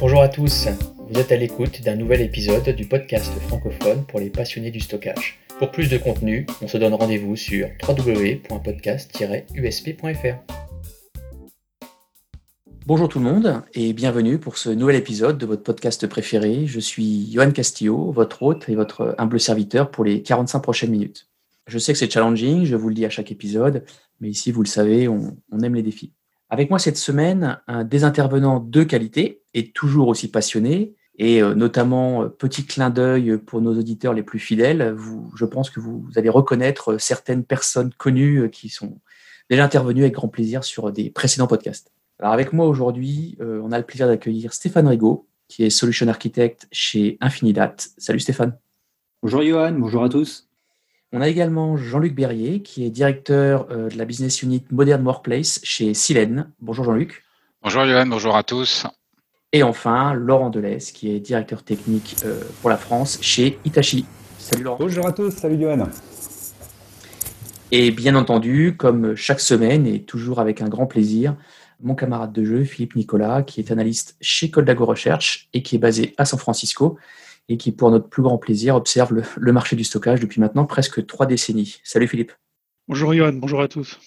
Bonjour à tous, vous êtes à l'écoute d'un nouvel épisode du podcast francophone pour les passionnés du stockage. Pour plus de contenu, on se donne rendez-vous sur www.podcast-usp.fr. Bonjour tout le monde et bienvenue pour ce nouvel épisode de votre podcast préféré. Je suis Johan Castillo, votre hôte et votre humble serviteur pour les 45 prochaines minutes. Je sais que c'est challenging, je vous le dis à chaque épisode, mais ici, vous le savez, on, aime les défis. Avec moi cette semaine, un des intervenants de qualité et toujours aussi passionné, et euh, notamment euh, petit clin d'œil pour nos auditeurs les plus fidèles, je pense que vous, allez reconnaître certaines personnes connues euh, qui sont déjà intervenues avec grand plaisir sur des précédents podcasts. Alors avec moi aujourd'hui, on a le plaisir d'accueillir Stéphane Rigaud, qui est Solution Architect chez Infinidat. Salut Stéphane. Bonjour Johan, bonjour à tous. On a également Jean-Luc Berrier, qui est directeur euh, de la business unit Modern Workplace chez Silène. Bonjour Jean-Luc. Bonjour Johan, bonjour à tous. Et enfin, Laurent Delès, qui est directeur technique euh, pour la France chez Itachi. Salut Laurent. Bonjour à tous, salut Johan. Et bien entendu, comme chaque semaine et toujours avec un grand plaisir, mon camarade de jeu, Philippe Nicolas, qui est analyste chez Coldago Research et qui est basé à San Francisco et qui, pour notre plus grand plaisir, observe le, marché du stockage depuis maintenant presque trois décennies. Salut Philippe. Bonjour Johan, bonjour à tous.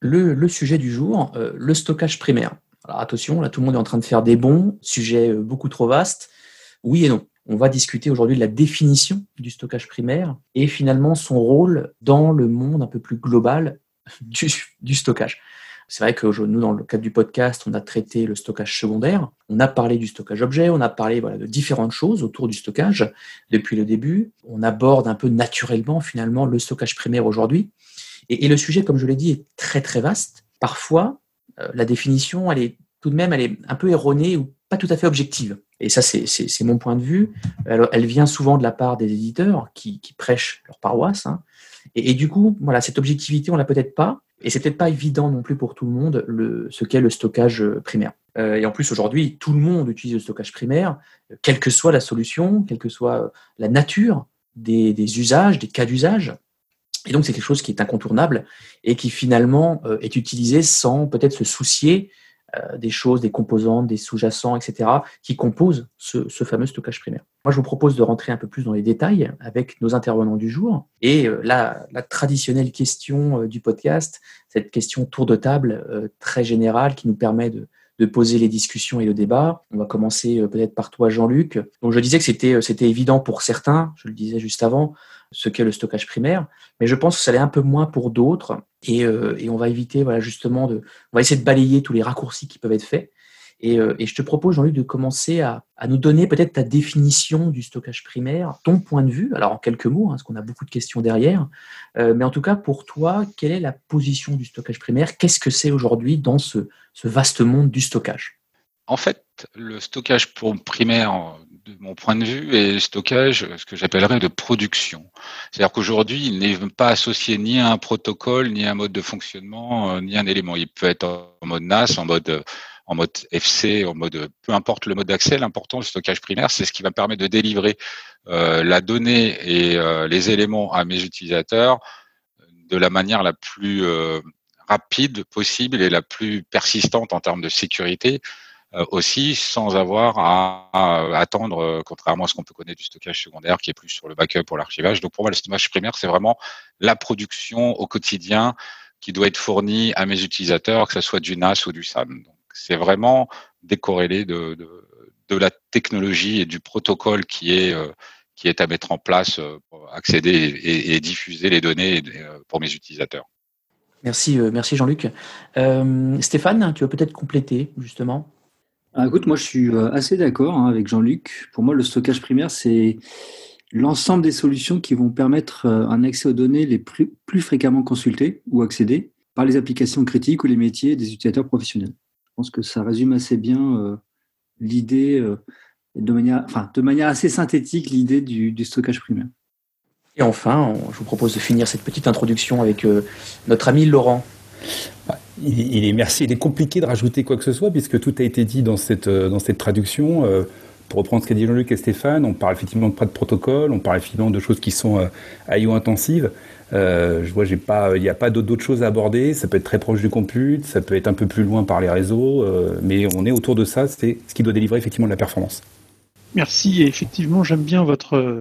Le, sujet du jour, euh, le stockage primaire. Alors attention, là tout le monde est en train de faire des bons, sujet euh, beaucoup trop vaste. Oui et non. On va discuter aujourd'hui de la définition du stockage primaire et finalement son rôle dans le monde un peu plus global du stockage. C'est vrai que nous, dans le cadre du podcast, on a traité le stockage secondaire, on a parlé du stockage objet, on a parlé voilà, de différentes choses autour du stockage depuis le début. On aborde un peu naturellement finalement le stockage primaire aujourd'hui. Et, le sujet, comme je l'ai dit, est très très vaste. Parfois, euh, la définition, elle est tout de même, elle est un peu erronée ou pas tout à fait objective. Et ça, c'est mon point de vue. Elle, elle, vient souvent de la part des éditeurs qui, prêchent leur paroisse. Hein. Et, et, du coup, voilà, cette objectivité, on l'a peut-être pas. Et c'est peut-être pas évident non plus pour tout le monde ce qu'est le stockage euh, primaire. Euh, et en plus, aujourd'hui, tout le monde utilise le stockage primaire, quelle que soit la solution, quelle que soit euh, la nature des, usages, des cas d'usage. Et donc, c'est quelque chose qui est incontournable et qui finalement est utilisé sans peut-être se soucier euh, des choses, des composantes, des sous-jacents, etc., qui composent ce, fameux stockage primaire. Moi, je vous propose de rentrer un peu plus dans les détails avec nos intervenants du jour. Et euh, la, traditionnelle question euh, du podcast, cette question tour de table très générale qui nous permet de, de poser les discussions et le débat. On va commencer peut-être par toi, Jean-Luc. Donc, je disais que c'était, c'était évident pour certains, je le disais juste avant, ce qu'est le stockage primaire, mais je pense que ça l'est un peu moins pour d'autres. Et, euh, on va éviter, voilà, justement, de, on va essayer de balayer tous les raccourcis qui peuvent être faits. Et, euh, je te propose, Jean-Luc, de commencer à, nous donner peut-être ta définition du stockage primaire, ton point de vue, alors en quelques mots, hein, parce qu'on a beaucoup de questions derrière, euh, mais en tout cas, pour toi, quelle est la position du stockage primaire? Qu'est-ce que c'est aujourd'hui dans ce, vaste monde du stockage? En fait, le stockage primaire de mon point de vue, est stockage, ce que j'appellerais de production. C'est-à-dire qu'aujourd'hui, il n'est pas associé ni à un protocole, ni à un mode de fonctionnement, euh, ni à un élément. Il peut être en mode NAS, en mode en mode FC, en mode peu importe le mode d'accès. L'important du stockage primaire, c'est ce qui va permettre de délivrer euh, la donnée et euh, les éléments à mes utilisateurs de la manière la plus rapide possible et la plus persistante en termes de sécurité euh, aussi sans avoir à, attendre, euh, contrairement à ce qu'on peut connaître du stockage secondaire qui est plus sur le backup ou l'archivage. Donc pour moi, le stockage primaire, c'est vraiment la production au quotidien qui doit être fournie à mes utilisateurs, que ce soit du NAS ou du. Donc c'est vraiment décorrélé de, de, de, la technologie et du protocole qui est euh, qui est à mettre en place pour accéder et, diffuser les données pour mes utilisateurs. Merci, merci Jean-Luc. Stéphane, tu veux peut-être compléter justement? Ah, écoute, moi je suis euh, assez d'accord hein, avec Jean-Luc. Pour moi, le stockage primaire, c'est l'ensemble des solutions qui vont permettre euh, un accès aux données les plus, fréquemment consultées ou accédées par les applications critiques ou les métiers des utilisateurs professionnels. Je pense que ça résume assez bien euh, l'idée, de, manière, enfin, de manière assez synthétique, l'idée du, du, stockage primaire. Et enfin, je vous propose de finir cette petite introduction avec notre ami Laurent. Il, est merci, il est compliqué de rajouter quoi que ce soit puisque tout a été dit dans cette, euh, dans cette traduction. Euh, pour reprendre ce qu'a dit Jean-Luc et Stéphane, on parle effectivement de pas de protocole, on parle effectivement de choses qui sont euh, IO intensives. Euh, je vois, il n'y a pas d'autres choses à aborder. Ça peut être très proche du compute, ça peut être un peu plus loin par les réseaux, euh, mais on est autour de ça. C'est ce qui doit délivrer effectivement de la performance. Merci. Et effectivement, j'aime bien votre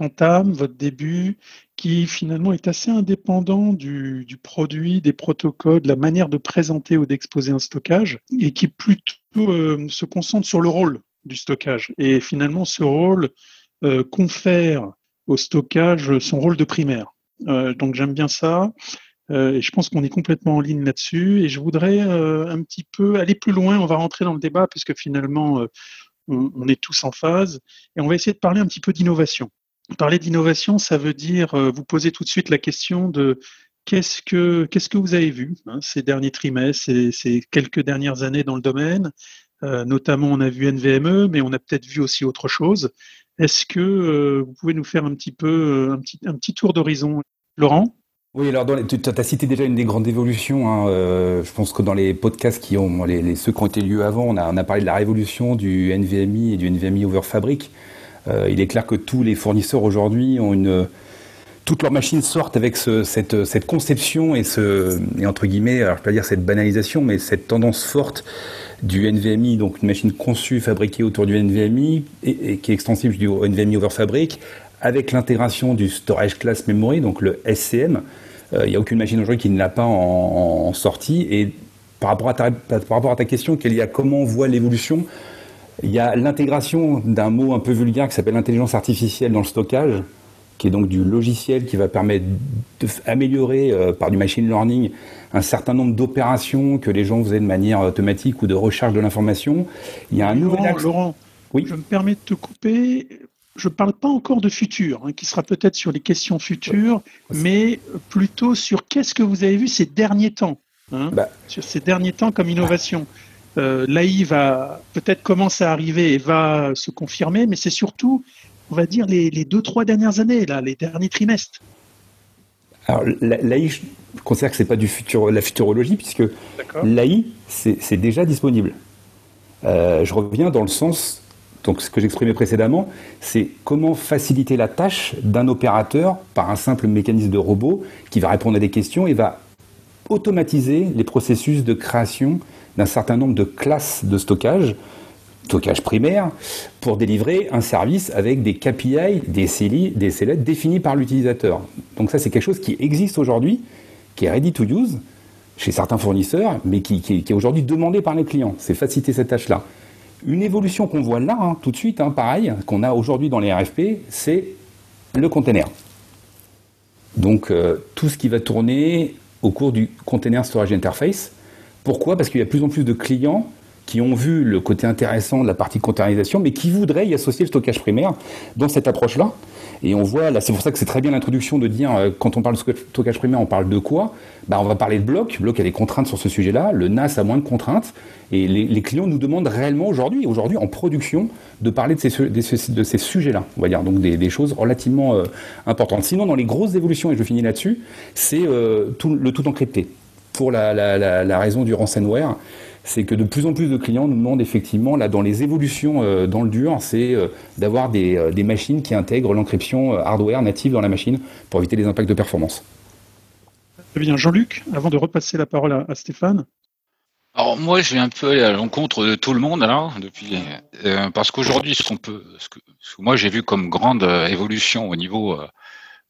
entame, votre début, qui finalement est assez indépendant du, du, produit, des protocoles, de la manière de présenter ou d'exposer un stockage, et qui plutôt se concentre sur le rôle du stockage. Et finalement, ce rôle euh, confère au stockage son rôle de primaire. Euh, donc j'aime bien ça. Euh, et je pense qu'on est complètement en ligne là-dessus. Et je voudrais un petit peu aller plus loin. On va rentrer dans le débat puisque finalement, on, est tous en phase. Et on va essayer de parler un petit peu d'innovation. Parler d'innovation, ça veut dire vous poser tout de suite la question de qu'est-ce que, qu'est-ce que vous avez vu hein, ces derniers trimestres, ces quelques dernières années dans le domaine? Euh, notamment, on a vu NVMe, mais on a peut-être vu aussi autre chose. Est-ce que euh, vous pouvez nous faire un petit peu euh, un petit, un petit tour d'horizon, Laurent? Oui, alors tu as cité déjà une des grandes évolutions. Hein, je pense que dans les podcasts qui ont les, ceux qui ont été lieux avant, on a, on a, parlé de la révolution du NVMe et du NVMe over Fabric. il est clair que tous les fournisseurs aujourd'hui ont une toutes leurs machines sortent avec ce, cette, conception et entre guillemets, dire cette banalisation, mais cette tendance forte du NVMe, donc une machine conçue, fabriquée autour du NVMe et, qui est extensible du NVMe over Fabric, avec l'intégration du Storage Class Memory, donc le SCM. Euh, il n'y a aucune machine aujourd'hui qui ne l'a pas en, sortie. Et par rapport, à ta, question, comment on voit l'évolution, il y a l'intégration d'un mot un peu vulgaire qui s'appelle l'intelligence artificielle dans le stockage qui est donc du logiciel qui va permettre d'améliorer euh, par du machine learning un certain nombre d'opérations que les gens faisaient de manière automatique ou de recherche de l'information. Il y a un Laurent, Laurent, oui. je me permets de te couper. Je ne parle pas encore de futur, hein, qui sera peut-être sur les questions futures, mais plutôt sur qu'est-ce que vous avez vu ces derniers temps, hein, bah. sur ces derniers temps comme innovation. Euh, L'AI va peut-être commencer à arriver et va se confirmer, mais c'est surtout on va dire, les, deux, trois dernières années, là, les derniers trimestres. Alors, l'AI, je considère que ce n'est pas du futur, la futurologie, puisque l'AI, c'est déjà disponible. Euh, je reviens dans le sens, donc ce que j'exprimais précédemment, c'est comment faciliter la tâche d'un opérateur par un simple mécanisme de robot qui va répondre à des questions et va automatiser les processus de création d'un certain nombre de classes de stockage stockage primaire pour délivrer un service avec des KPI, des CLI, des CLET définis par l'utilisateur. Donc ça, c'est quelque chose qui existe aujourd'hui, qui est ready to use chez certains fournisseurs, mais qui, est aujourd'hui demandé par les clients. C'est faciliter cette tâche-là. Une évolution qu'on voit là, hein, tout de suite, hein, pareil, qu'on a aujourd'hui dans les RFP, c'est le container. Donc euh, tout ce qui va tourner au cours du container storage interface. Pourquoi? Parce qu'il y a de plus en plus de clients qui ont vu le côté intéressant de la partie containerisation, mais qui voudraient y associer le stockage primaire dans cette approche-là. Et on voit, là, c'est pour ça que c'est très bien l'introduction de dire, euh, quand on parle de stockage primaire, on parle de quoi? Bah, On va parler de bloc. Bloc a des contraintes sur ce sujet-là. Le NAS a moins de contraintes. Et les, clients nous demandent réellement aujourd'hui, aujourd'hui en production, de parler de ces, sujets-là. On va dire donc des, choses relativement euh, importantes. Sinon, dans les grosses évolutions, et je finis là-dessus, c'est euh, le tout encrypté. Pour la, la raison du ransomware c'est que de plus en plus de clients nous demandent effectivement, là, dans les évolutions euh, dans le dur, c'est euh, d'avoir euh, des, machines qui intègrent l'encryption hardware native dans la machine pour éviter les impacts de performance. Très bien. Jean-Luc, avant de repasser la parole à, Stéphane. Alors moi, je vais un peu aller à l'encontre de tout le monde alors, depuis, parce qu'aujourd'hui, ce qu'on peut, ce que, moi j'ai vu comme grande évolution au niveau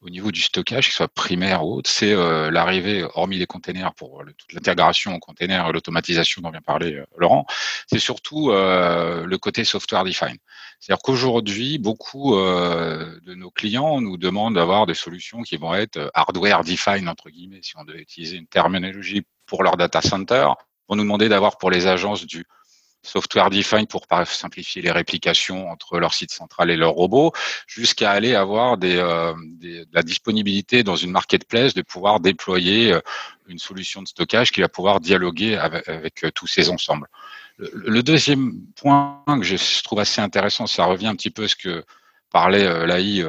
au niveau du stockage, qu'il soit primaire ou autre, c'est euh, l'arrivée, hormis les containers pour toute l'intégration en containers et l'automatisation dont vient parler euh, Laurent, c'est surtout euh, le côté software defined. C'est-à-dire qu'aujourd'hui, beaucoup de nos clients nous demandent d'avoir des solutions qui vont être hardware defined, entre guillemets, si on devait utiliser une terminologie pour leur data center, vont nous demander d'avoir pour les agences du software defined pour simplifier les réplications entre leur site central et leur robot, jusqu'à aller avoir des, euh, des, la disponibilité dans une marketplace de pouvoir déployer euh, une solution de stockage qui va pouvoir dialoguer avec, euh, tous ces ensembles. Le, deuxième point que je trouve assez intéressant, ça revient un petit peu à ce que parlait l'AI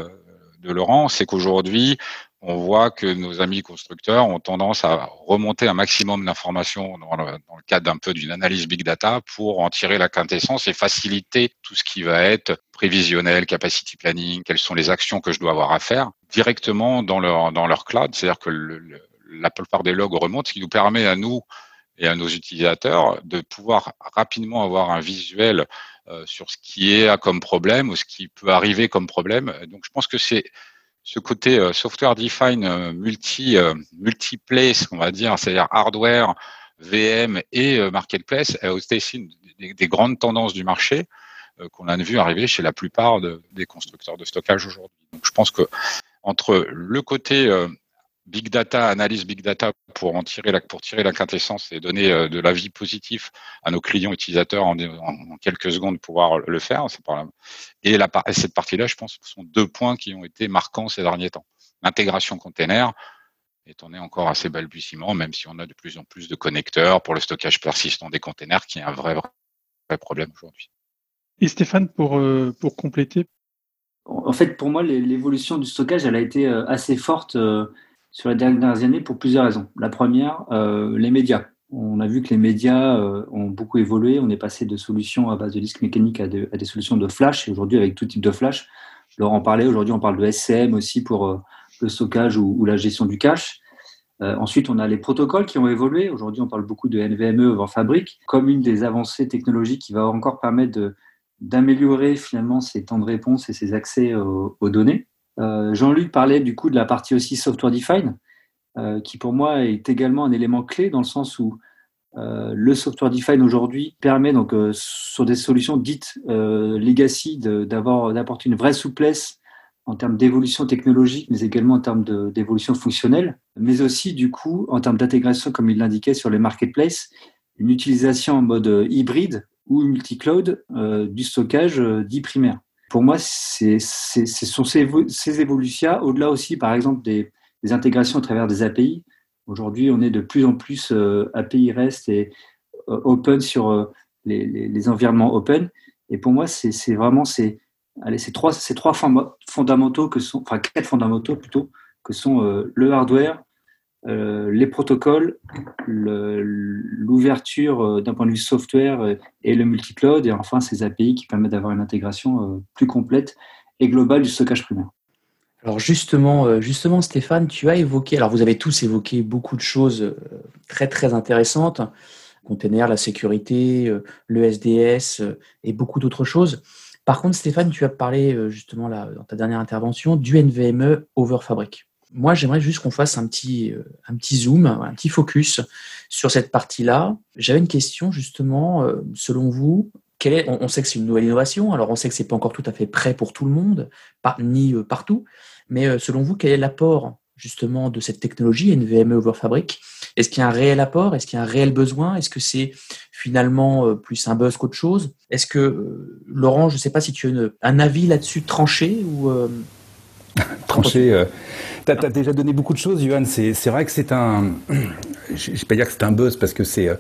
de Laurent, c'est qu'aujourd'hui, on voit que nos amis constructeurs ont tendance à remonter un maximum d'informations dans le, cadre d'un peu d'une analyse big data pour en tirer la quintessence et faciliter tout ce qui va être prévisionnel, capacity planning, quelles sont les actions que je dois avoir à faire directement dans leur dans leur cloud. C'est-à-dire que la plupart des logs remontent, ce qui nous permet à nous et à nos utilisateurs de pouvoir rapidement avoir un visuel euh, sur ce qui est comme problème ou ce qui peut arriver comme problème. Donc je pense que c'est ce côté euh, software define euh, multi euh, multiplace, on va dire, c'est-à-dire hardware, VM et marketplace, est aussi des, des, grandes tendances du marché qu'on a vu arriver chez la plupart des constructeurs de stockage aujourd'hui. Donc, je pense que entre le côté big data, analyse big data pour en tirer la, pour tirer la quintessence et donner euh, de l'avis positif à nos clients utilisateurs en, en, quelques secondes pouvoir le faire. Et, la, et cette partie-là, je pense, sont deux points qui ont été marquants ces derniers temps. L'intégration container est on est encore assez balbutiement, même si on a de plus en plus de connecteurs pour le stockage persistant des containers, qui est un vrai, vrai problème aujourd'hui. Et Stéphane, pour, euh, pour compléter? En fait, pour moi, l'évolution du stockage, elle a été euh, assez forte sur les dernières années pour plusieurs raisons. La première, euh, les médias. On a vu que les médias euh, ont beaucoup évolué. On est passé de solutions à base de disques mécaniques à, des solutions de flash. Et aujourd'hui, avec tout type de flash, Laurent parlait, aujourd'hui, on parle de SCM aussi pour euh, le stockage ou, la gestion du cache. ensuite, on a les protocoles qui ont évolué. Aujourd'hui, on parle beaucoup de NVMe over Fabric comme une des avancées technologiques qui va encore permettre d'améliorer finalement ces temps de réponse et ces accès aux données. Euh, Jean-Luc parlait du coup de la partie aussi software defined, euh, qui pour moi est également un élément clé dans le sens où euh, le software defined aujourd'hui permet donc sur des solutions dites legacy d'avoir d'apporter une vraie souplesse en termes d'évolution technologique, mais également en termes d'évolution fonctionnelle, mais aussi du coup en termes d'intégration, comme il l'indiquait sur les marketplaces, une utilisation en mode hybride ou multi-cloud du stockage dit primaire pour moi, c'est sont ces, ces évolutions, au-delà aussi, par exemple, des, intégrations à travers des API. Aujourd'hui, on est de plus en plus euh, API REST et euh, open sur euh, les, environnements open. Et pour moi, c'est vraiment ces, allez, ces trois, ces trois fondamentaux que sont, enfin quatre fondamentaux plutôt, que sont le hardware, euh, les protocoles, l'ouverture euh, d'un point de vue software euh, et le multi-cloud, et enfin ces API qui permettent d'avoir une intégration plus complète et globale du stockage primaire. Alors justement, Stéphane, tu as évoqué, alors vous avez tous évoqué beaucoup de choses très très intéressantes, container, la sécurité, le SDS et beaucoup d'autres choses. Par contre, Stéphane, tu as parlé justement là, dans ta dernière intervention du NVMe over Fabric moi, j'aimerais juste qu'on fasse un petit, euh, un petit zoom, un petit focus sur cette partie-là. J'avais une question justement, euh, selon vous, est, on, sait que c'est une nouvelle innovation, alors on sait que c'est pas encore tout à fait prêt pour tout le monde, ni euh, partout, mais selon vous, quel est l'apport justement de cette technologie NVMe over Fabric Est-ce qu'il y a un réel apport? Est-ce qu'il y a un réel besoin? Est-ce que c'est finalement plus un buzz qu'autre chose? Est-ce que, Laurent, je ne sais pas si tu as un avis là-dessus tranché ou tranché tu as, déjà donné beaucoup de choses, Johan. C'est vrai que c'est un. Je ne vais pas dire que c'est un buzz parce que c'est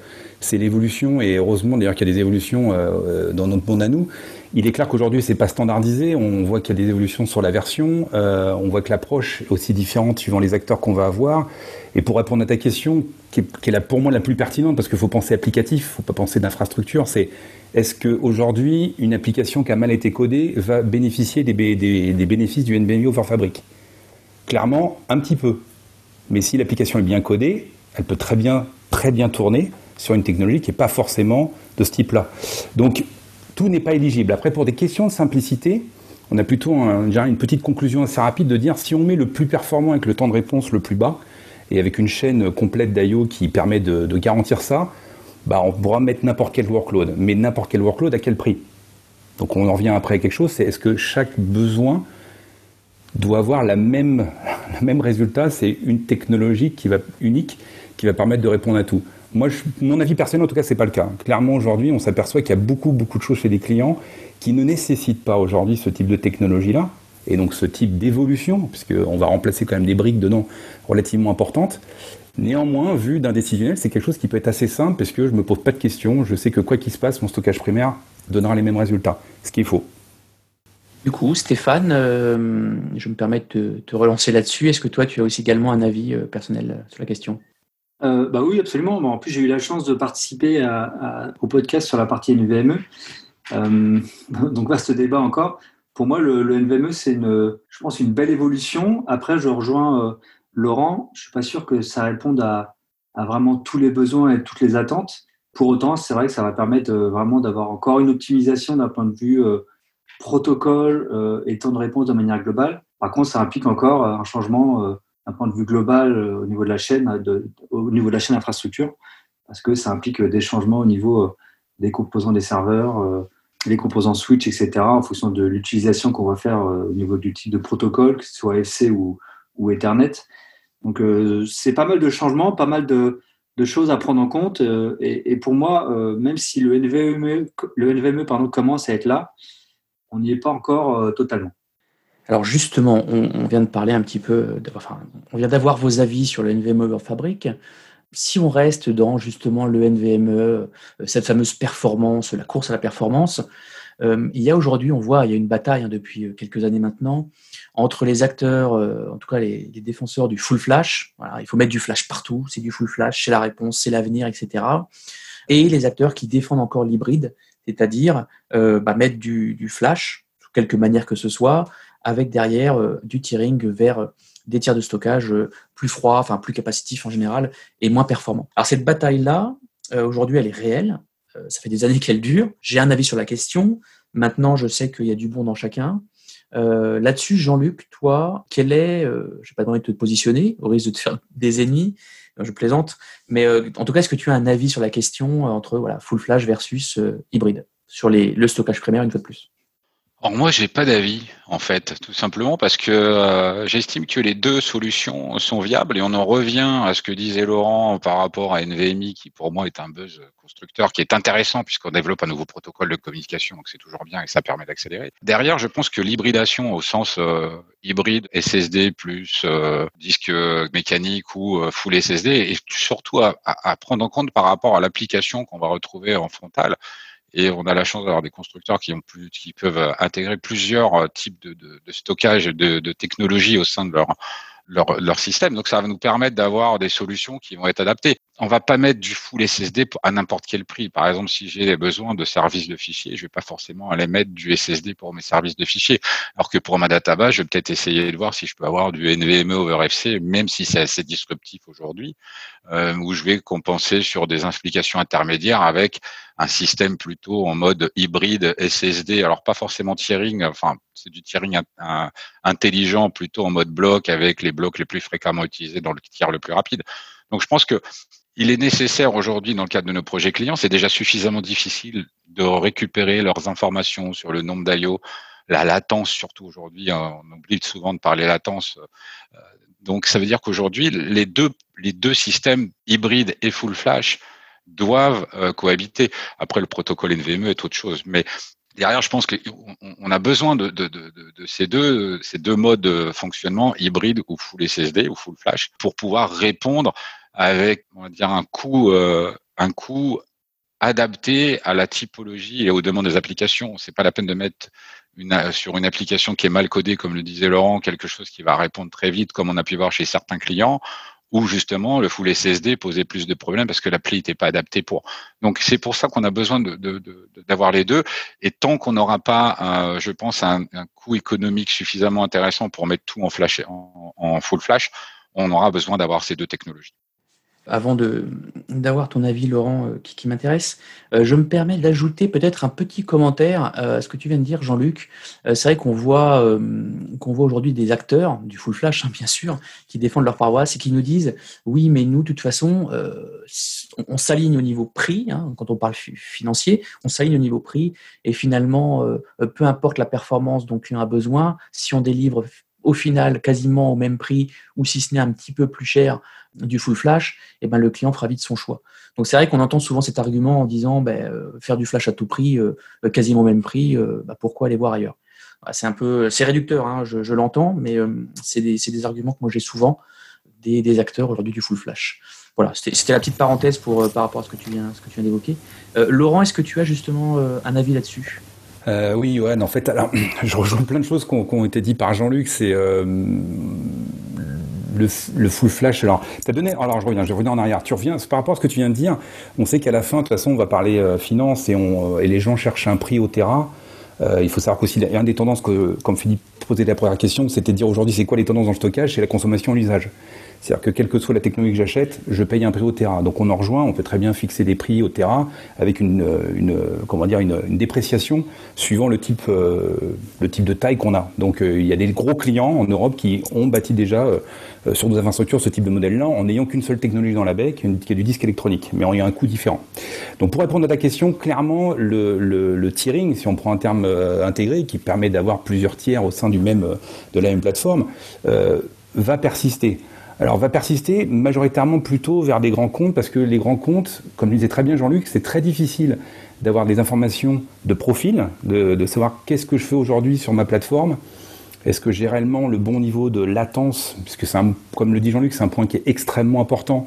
l'évolution et heureusement d'ailleurs qu'il y a des évolutions euh, dans notre monde à nous. Il est clair qu'aujourd'hui c'est pas standardisé. On voit qu'il y a des évolutions sur la version. Euh, on voit que l'approche est aussi différente suivant les acteurs qu'on va avoir. Et pour répondre à ta question, qui est, pour moi la plus pertinente, parce qu'il faut penser applicatif, il faut pas penser d'infrastructure, c'est est-ce qu'aujourd'hui une application qui a mal été codée va bénéficier des, bénéfices du NVMe over Fabric Clairement, un petit peu. Mais si l'application est bien codée, elle peut très bien, très bien tourner sur une technologie qui n'est pas forcément de ce type-là. Donc, tout n'est pas éligible. Après, pour des questions de simplicité, on a plutôt une petite conclusion assez rapide de dire si on met le plus performant avec le temps de réponse le plus bas, et avec une chaîne complète d'IO qui permet de, garantir ça, bah on pourra mettre n'importe quel workload. Mais n'importe quel workload à quel prix? Donc on en revient après à quelque chose, c'est est-ce que chaque besoin doit avoir la même, le même résultat. C'est une technologie qui va, unique qui va permettre de répondre à tout. Moi, mon avis personnel, en tout cas, c'est pas le cas. Clairement, aujourd'hui, on s'aperçoit qu'il y a beaucoup, beaucoup de choses chez les clients qui ne nécessitent pas aujourd'hui ce type de technologie-là, et donc ce type d'évolution, puisqu'on va remplacer quand même des briques dedans relativement importantes. Néanmoins, vu d'un décisionnel, c'est quelque chose qui peut être assez simple, parce que je me pose pas de questions, je sais que quoi qu'il se passe, mon stockage primaire donnera les mêmes résultats, ce qui est faux. Du coup, Stéphane, je me permets de te, relancer là-dessus. Est-ce que toi, tu as aussi également un avis personnel sur la question? Bah oui, absolument. en plus, j'ai eu la chance de participer au podcast sur la partie NVMe. donc, vaste débat encore. Pour moi, le, NVMe, c'est une, je pense, une belle évolution. Après, je rejoins Laurent. Je suis pas sûr que ça réponde à, à vraiment tous les besoins et toutes les attentes. Pour autant, c'est vrai que ça va permettre euh, vraiment d'avoir encore une optimisation d'un point de vue euh, protocole euh, et temps de réponse de manière globale. Par contre, ça implique encore un changement d'un point de vue global au niveau de la chaîne, au niveau de la chaîne infrastructure, parce que ça implique des changements au niveau des composants des serveurs, les composants switch, etc., en fonction de l'utilisation qu'on va faire au niveau du type de protocole, que ce soit FC ou, Ethernet. Donc, c'est pas mal de changements, pas mal de, de choses à prendre en compte. Euh, et, pour moi, euh, même si le NVMe, le NVMe pardon, commence à être là, on n'y est pas encore euh, totalement. Alors justement, on, vient de parler un petit peu, enfin, on vient d'avoir vos avis sur le NVMe fabrique. Si on reste dans justement le NVMe, cette fameuse performance, la course à la performance, il y a aujourd'hui, on voit, il y a une bataille hein, depuis quelques années maintenant entre les acteurs, euh, en tout cas les, défenseurs du full flash. Voilà, il faut mettre du flash partout, c'est du full flash, c'est la réponse, c'est l'avenir, etc. Et les acteurs qui défendent encore l'hybride, c'est-à-dire euh, bah, mettre du, flash, sous quelque manière que ce soit, avec derrière euh, du tiering vers des tiers de stockage plus froids, enfin plus capacitifs en général, et moins performants. Alors cette bataille-là, aujourd'hui, elle est réelle. ça fait des années qu'elle dure. J'ai un avis sur la question. Maintenant, je sais qu'il y a du bon dans chacun. Euh, là-dessus, Jean-Luc, toi, quel est, euh, je n'ai pas envie de te positionner, au risque de te faire des ennemis, je plaisante, mais euh, en tout cas, est-ce que tu as un avis sur la question entre voilà, full flash versus hybride, sur les, le stockage primaire une fois de plus? Alors moi, j'ai pas d'avis en fait, tout simplement parce que euh, j'estime que les deux solutions sont viables et on en revient à ce que disait Laurent par rapport à NVMe, qui pour moi est un buzz constructeur qui est intéressant puisqu'on développe un nouveau protocole de communication, donc c'est toujours bien et ça permet d'accélérer. Derrière, je pense que l'hybridation au sens euh, hybride SSD plus euh, disque mécanique ou full SSD est surtout à, à prendre en compte par rapport à l'application qu'on va retrouver en frontal et on a la chance d'avoir des constructeurs qui, peuvent euh, intégrer plusieurs euh, types de, stockage, de, de technologies au sein de leur, leur, leur, système. Donc ça va nous permettre d'avoir des solutions qui vont être adaptées. On va pas mettre du full SSD à n'importe quel prix. Par exemple, si j'ai besoin de services de fichiers, je vais pas forcément aller mettre du SSD pour mes services de fichiers. Alors que pour ma database, je vais peut-être essayer de voir si je peux avoir du NVMe over FC, même si c'est assez disruptif aujourd'hui, euh, où je vais compenser sur des implications intermédiaires avec un système plutôt en mode hybride SSD. Alors pas forcément tiering, enfin c'est du tiering intelligent plutôt en mode bloc avec les blocs les plus fréquemment utilisés dans le tiers le plus rapide. Donc je pense que il est nécessaire aujourd'hui dans le cadre de nos projets clients, c'est déjà suffisamment difficile de récupérer leurs informations sur le nombre d'IO, la latence surtout aujourd'hui, hein, on oublie souvent de parler latence. Euh, donc ça veut dire qu'aujourd'hui les deux systèmes hybrides et full flash doivent euh, cohabiter. Après, le protocole NVMe est autre chose. Derrière, je pense qu'on a besoin de, ces, deux, modes de fonctionnement, hybride ou full SSD ou full flash, pour pouvoir répondre avec, on va dire, un coût, euh, un coût adapté à la typologie et aux demandes des applications. C'est pas la peine de mettre sur une application qui est mal codée, comme le disait Laurent, quelque chose qui va répondre très vite, comme on a pu voir chez certains clients, où justement le full SSD posait plus de problèmes parce que l'appli n'était pas adaptée pour. Donc c'est pour ça qu'on a besoin d'avoir les deux. Et tant qu'on n'aura pas, je pense, un, un, coût économique suffisamment intéressant pour mettre tout en flash, en, en full flash, on aura besoin d'avoir ces deux technologies avant d'avoir ton avis, Laurent, euh, qui, m'intéresse, euh, je me permets d'ajouter peut-être un petit commentaire euh, à ce que tu viens de dire, Jean-Luc. c'est vrai qu'on voit, qu'on voit aujourd'hui des acteurs, du full flash, hein, bien sûr, qui défendent leur paroisse et qui nous disent oui, mais nous, de toute façon, on, s'aligne au niveau prix, hein, quand on parle financier, on s'aligne au niveau prix, et finalement, peu importe la performance dont le client a besoin, si on délivre au final quasiment au même prix ou si ce n'est un petit peu plus cher du full flash, eh ben, le client fera vite son choix. Donc c'est vrai qu'on entend souvent cet argument en disant ben, euh, faire du flash à tout prix, euh, quasiment au même prix, euh, ben, pourquoi aller voir ailleurs? C'est un peu, c'est réducteur, hein, je, l'entends, mais c'est des, arguments que moi j'ai souvent des, des acteurs aujourd'hui du full flash. Voilà, c'était la petite parenthèse pour, par rapport à ce que tu viens, ce que tu viens d'évoquer. Laurent, est-ce que tu as justement un avis là-dessus? Euh, oui, ouais, en fait, alors, je rejoins plein de choses qui ont, été dites par Jean-Luc. C'est euh, le, full flash. Alors, as donné. Alors, je reviens, je reviens en arrière. Tu reviens par rapport à ce que tu viens de dire. On sait qu'à la fin, de toute façon, on va parler euh, finance et, on, et les gens cherchent un prix au terrain. il faut savoir qu'aussi, une des tendances que, comme Philippe posait la première question, c'était de dire aujourd'hui, c'est quoi les tendances dans le stockage? C'est la consommation et l'usage. C'est-à-dire que quelle que soit la technologie que j'achète, je paye un prix au terrain. Donc on en rejoint, on peut très bien fixer des prix au terrain avec une, euh, une comment dire, une, dépréciation suivant le type, euh, le type de taille qu'on a. Donc euh, il y a des gros clients en Europe qui ont bâti déjà sur nos infrastructures ce type de modèle-là en n'ayant qu'une seule technologie dans la baie, qui est du disque électronique, mais en ayant un coût différent. Donc pour répondre à ta question, clairement le, le, le tiering, si on prend un terme intégré qui permet d'avoir plusieurs tiers au sein du même, de la même plateforme, va persister. Alors, va persister majoritairement plutôt vers des grands comptes, parce que les grands comptes, comme le disait très bien Jean-Luc, c'est très difficile d'avoir des informations de profil, de, savoir qu'est-ce que je fais aujourd'hui sur ma plateforme. Est-ce que j'ai réellement le bon niveau de latence? Puisque c'est comme le dit Jean-Luc, c'est un point qui est extrêmement important,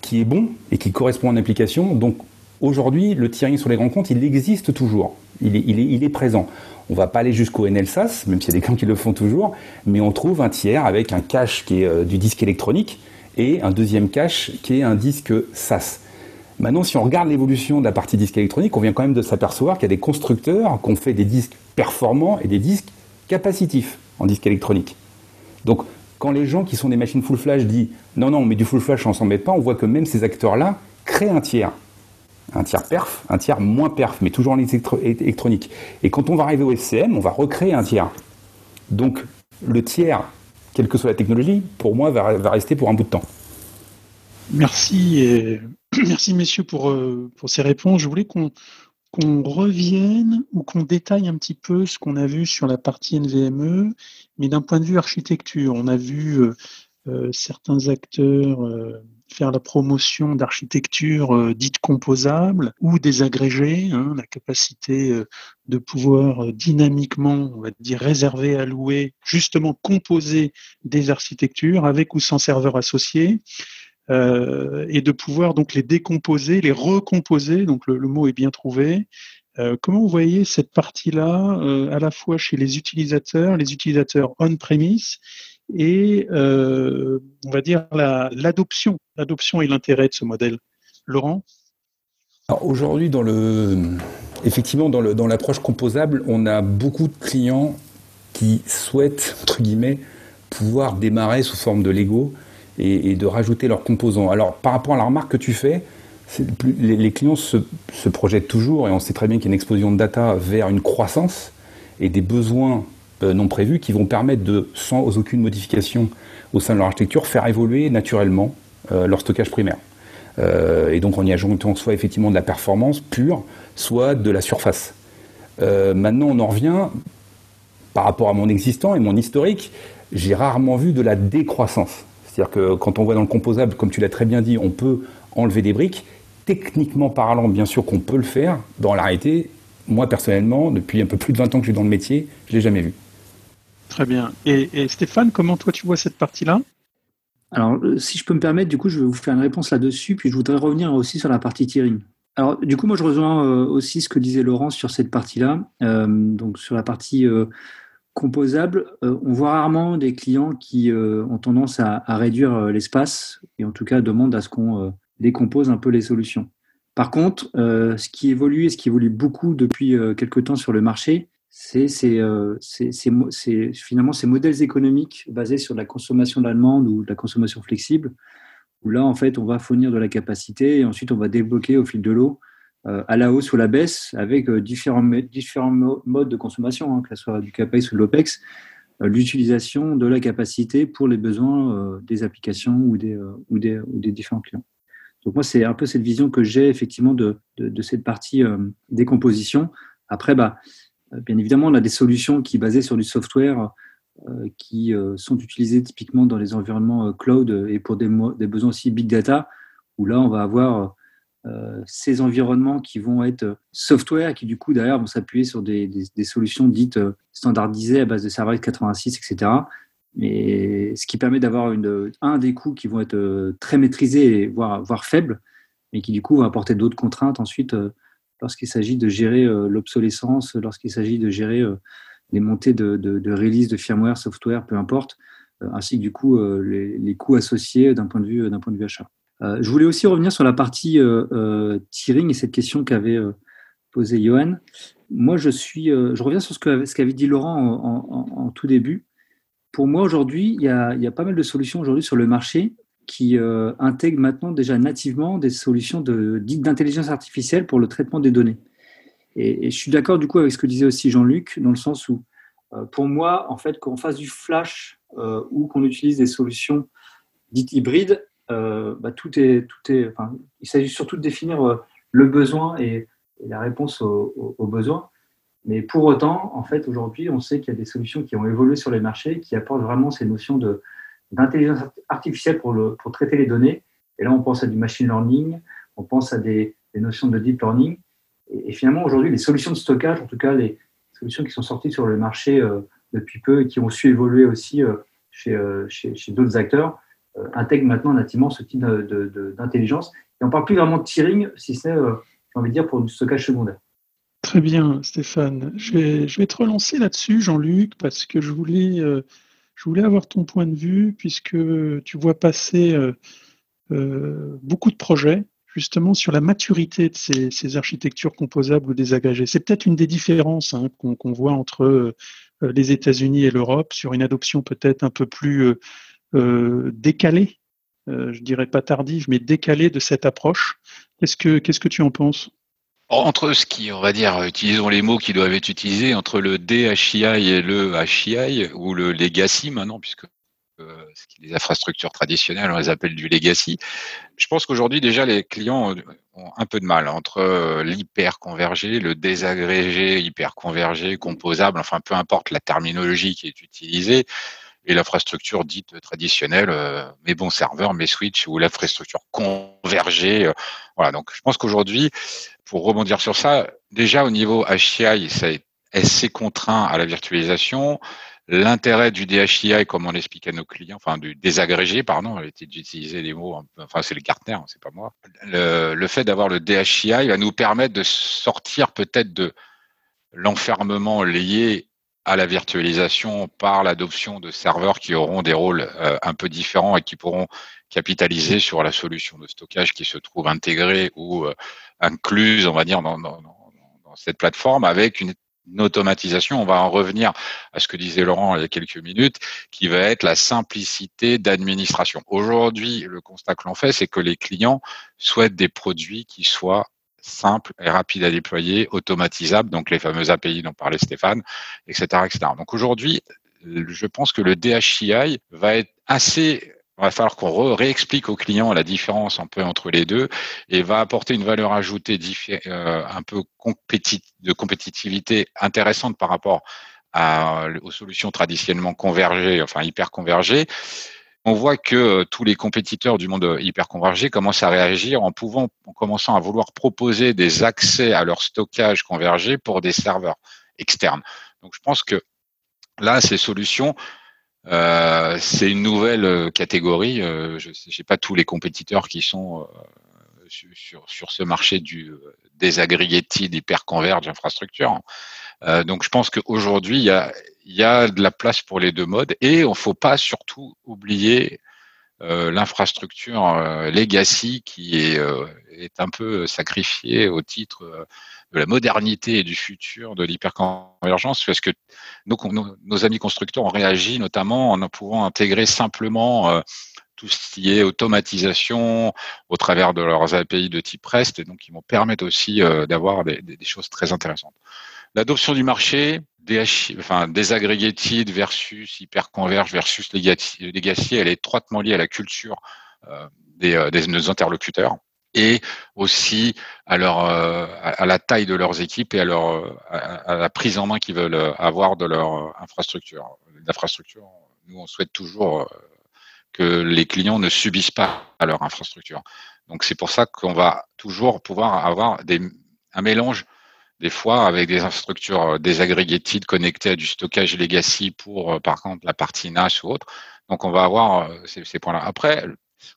qui est bon et qui correspond à une application. Donc aujourd'hui, le tiering sur les grands comptes, il existe toujours. Il est, présent. On va pas aller jusqu'au NLSAS, même s'il y a des gens qui le font toujours, mais on trouve un tiers avec un cache qui est euh, du disque électronique et un deuxième cache qui est un disque SAS. Maintenant, si on regarde l'évolution de la partie disque électronique, on vient quand même de s'apercevoir qu'il y a des constructeurs qui ont fait des disques performants et des disques capacitifs en disque électronique. Donc, quand les gens qui sont des machines full flash disent non, non, mais du full flash, on s'en met pas, on voit que même ces acteurs-là créent un tiers un tiers perf, un tiers moins perf, mais toujours en électronique. Et quand on va arriver au SCM, on va recréer un tiers. Donc le tiers, quelle que soit la technologie, pour moi, va, rester pour un bout de temps. Merci, et... merci messieurs pour, euh, pour ces réponses. Je voulais qu'on revienne ou qu'on détaille un petit peu ce qu'on a vu sur la partie NVMe, mais d'un point de vue architecture. On a vu euh, euh, certains acteurs faire la promotion d'architecture euh, dite composable ou désagrégée, hein, la capacité euh, de pouvoir euh, dynamiquement, on va dire, réserver, allouer, justement composer des architectures avec ou sans serveur associé. et de pouvoir donc les décomposer, les recomposer, donc le, mot est bien trouvé, comment vous voyez cette partie-là, à la fois chez les utilisateurs, les utilisateurs on-premise et euh, on va dire l'adoption, l'adoption et l'intérêt de ce modèle. Laurent? Aujourd'hui, dans le, effectivement, dans, le, dans l'approche composable, on a beaucoup de clients qui souhaitent, entre guillemets, pouvoir démarrer sous forme de Lego et, de rajouter leurs composants. Alors, par rapport à la remarque que tu fais, les, clients se, projettent toujours, et on sait très bien qu'il y a une explosion de data vers une croissance et des besoins non prévus qui vont permettre de, sans aucune modification au sein de leur architecture, faire évoluer naturellement euh, leur stockage primaire. Euh, et donc en y ajoutant soit effectivement de la performance pure, soit de la surface. maintenant, on en revient, par rapport à mon existant et mon historique, j'ai rarement vu de la décroissance. C'est-à-dire que quand on voit dans le composable, comme tu l'as très bien dit, on peut enlever des briques. Techniquement parlant, bien sûr qu'on peut le faire. Dans la réalité, moi personnellement, depuis un peu plus de 20 ans que je suis dans le métier, je ne l'ai jamais vu. Très bien. Et, Stéphane, comment toi tu vois cette partie-là? Alors, euh, si je peux me permettre, du coup, je vais vous faire une réponse là-dessus, puis je voudrais revenir aussi sur la partie tiering. Alors, du coup, moi, je rejoins euh, aussi ce que disait Laurent sur cette partie-là. Euh, donc, sur la partie composable, on voit rarement des clients qui ont tendance à, réduire l'espace et en tout cas demandent à ce qu'on décompose un peu les solutions. Par contre, ce qui évolue et ce qui évolue beaucoup depuis quelques temps sur le marché, c'est finalement ces modèles économiques basés sur la consommation de la demande ou la consommation flexible, où là, en fait, on va fournir de la capacité et ensuite on va débloquer au fil de l'eau euh, à la hausse ou à la baisse avec euh, différents, différents modes de consommation, hein, que ce soit du CAPEX ou de l'OPEX, l'utilisation de la capacité pour les besoins des applications ou des, ou, des, ou des différents clients. Donc moi, c'est un peu cette vision que j'ai effectivement de, de, de cette partie décomposition. Après, bah, euh, bien évidemment, on a des solutions qui basées sur du software euh, qui euh, sont utilisées typiquement dans les environnements cloud et pour des, besoins aussi big data, où là, on va avoir ces environnements qui vont être software, qui du coup, derrière, vont s'appuyer sur des, solutions dites standardisées à base de serveurs 86, etc. Mais ce qui permet d'avoir un des coûts qui vont être très maîtrisés, voire, voire faibles, mais qui du coup vont apporter d'autres contraintes ensuite lorsqu'il s'agit de gérer l'obsolescence, lorsqu'il s'agit de gérer les montées de, de, release de firmware, software, peu importe, ainsi que du coup les, coûts associés d'un point de vue d'un point de vue achat. je voulais aussi revenir sur la partie tiering et cette question qu'avait posée Johan. Moi, je suis, je reviens sur ce qu'avait dit Laurent en, tout début. Pour moi, aujourd'hui, il, y a, pas mal de solutions aujourd'hui sur le marché qui intègrent maintenant déjà nativement des solutions d'intelligence artificielle pour le traitement des données. Et, je suis d'accord du coup avec ce que disait aussi Jean-Luc, dans le sens où, euh, pour moi, en fait, qu'on fasse du flash euh, ou qu'on utilise des solutions dites hybrides, euh, bah, tout est, tout est, enfin, il s'agit surtout de définir le besoin et, la réponse aux au, besoins. Mais pour autant, en fait, aujourd'hui, on sait qu'il y a des solutions qui ont évolué sur les marchés, qui apportent vraiment ces notions de, d'intelligence artificielle pour, le, pour traiter les données. Et là, on pense à du machine learning, on pense à des, des notions de deep learning. Et, finalement, aujourd'hui, les solutions de stockage, en tout cas les solutions qui sont sorties sur le marché euh, depuis peu et qui ont su évoluer aussi euh, euh, chez, chez, d'autres acteurs, intègrent maintenant nativement ce type d'intelligence. et on ne parle plus vraiment de tiering, si ce n'est, j'ai envie de dire, pour du stockage secondaire. Très bien, Stéphane. Je vais, je vais te relancer là-dessus, Jean-Luc, parce que je voulais, je voulais avoir ton point de vue, puisque tu vois passer beaucoup de projets justement sur la maturité de ces, architectures composables ou désagrégées. C'est peut-être une des différences hein, qu'on voit entre euh, les États-Unis et l'Europe sur une adoption peut-être un peu plus euh, euh, décalée, je dirais pas tardive, mais décalée de cette approche. Qu'est-ce que, qu'est-ce que tu en penses? Entre ce qui, on va dire, utilisons les mots qui doivent être utilisés, entre le DHI et le HI, ou le legacy maintenant, puisque euh, les infrastructures traditionnelles, on les appelle du legacy. Je pense qu'aujourd'hui, déjà, les clients ont un peu de mal entre euh, l'hyper convergé, le désagrégé, hyper convergé, composable, enfin, peu importe la terminologie qui est utilisée, et l'infrastructure dite traditionnelle, euh, mes bons serveurs, mes switches ou l'infrastructure convergée. voilà. Donc, je pense qu'aujourd'hui, pour rebondir sur ça, déjà au niveau HCI, ça est assez contraint à la virtualisation. L'intérêt du DHI, comme on l'explique à nos clients, enfin du désagrégé, pardon, d'utiliser des mots, enfin c'est le Gartner, hein, c'est pas moi. Le, fait d'avoir le DHI va nous permettre de sortir peut-être de l'enfermement lié à la virtualisation par l'adoption de serveurs qui auront des rôles euh, un peu différents et qui pourront capitaliser sur la solution de stockage qui se trouve intégrée ou euh, incluse, on va dire, dans, cette plateforme avec une automatisation, on va en revenir à ce que disait Laurent il y a quelques minutes, qui va être la simplicité d'administration. Aujourd'hui, le constat que l'on fait, c'est que les clients souhaitent des produits qui soient simples et rapides à déployer, automatisables, donc les fameuses API dont parlait Stéphane, etc. etc. Donc aujourd'hui, je pense que le DHCI va être assez il va falloir qu'on réexplique aux clients la différence un peu entre les deux et va apporter une valeur ajoutée euh, un peu de compétitivité intéressante par rapport aux solutions traditionnellement convergées, enfin hyper convergées. On voit que euh, tous les compétiteurs du monde hyper convergé commencent à réagir en pouvant, en commençant à vouloir proposer des accès à leur stockage convergé pour des serveurs externes. Donc je pense que là, ces solutions euh, c'est une nouvelle euh, catégorie. Euh, je n'ai pas tous les compétiteurs qui sont sur, sur, ce marché du désaggregated hyper-converge infrastructure. donc je pense qu'aujourd'hui, il y a, y a de la place pour les deux modes et il ne faut pas surtout oublier l'infrastructure legacy qui est, est un peu sacrifiée au titre de la modernité et du futur de l'hyperconvergence, parce que nos, amis constructeurs ont réagi notamment en pouvant intégrer simplement euh, tout ce qui est automatisation au travers de leurs API de type REST, et donc ils vont permettre aussi euh, d'avoir des, choses très intéressantes. L'adoption du marché, DH, enfin, désaggregated versus hyperconverge versus legacy, elle est étroitement liée à la culture euh, des, des, nos interlocuteurs et aussi à, leur, euh, à la taille de leurs équipes et à, leur, à, la prise en main qu'ils veulent avoir de leur infrastructure. L'infrastructure, nous, on souhaite toujours euh, que les clients ne subissent pas leur infrastructure. Donc, c'est pour ça qu'on va toujours pouvoir avoir des, un mélange des fois avec des infrastructures désagrégées connectées à du stockage legacy pour, euh, par contre, la partie NAS ou autre. Donc, on va avoir ces, ces points-là. Après,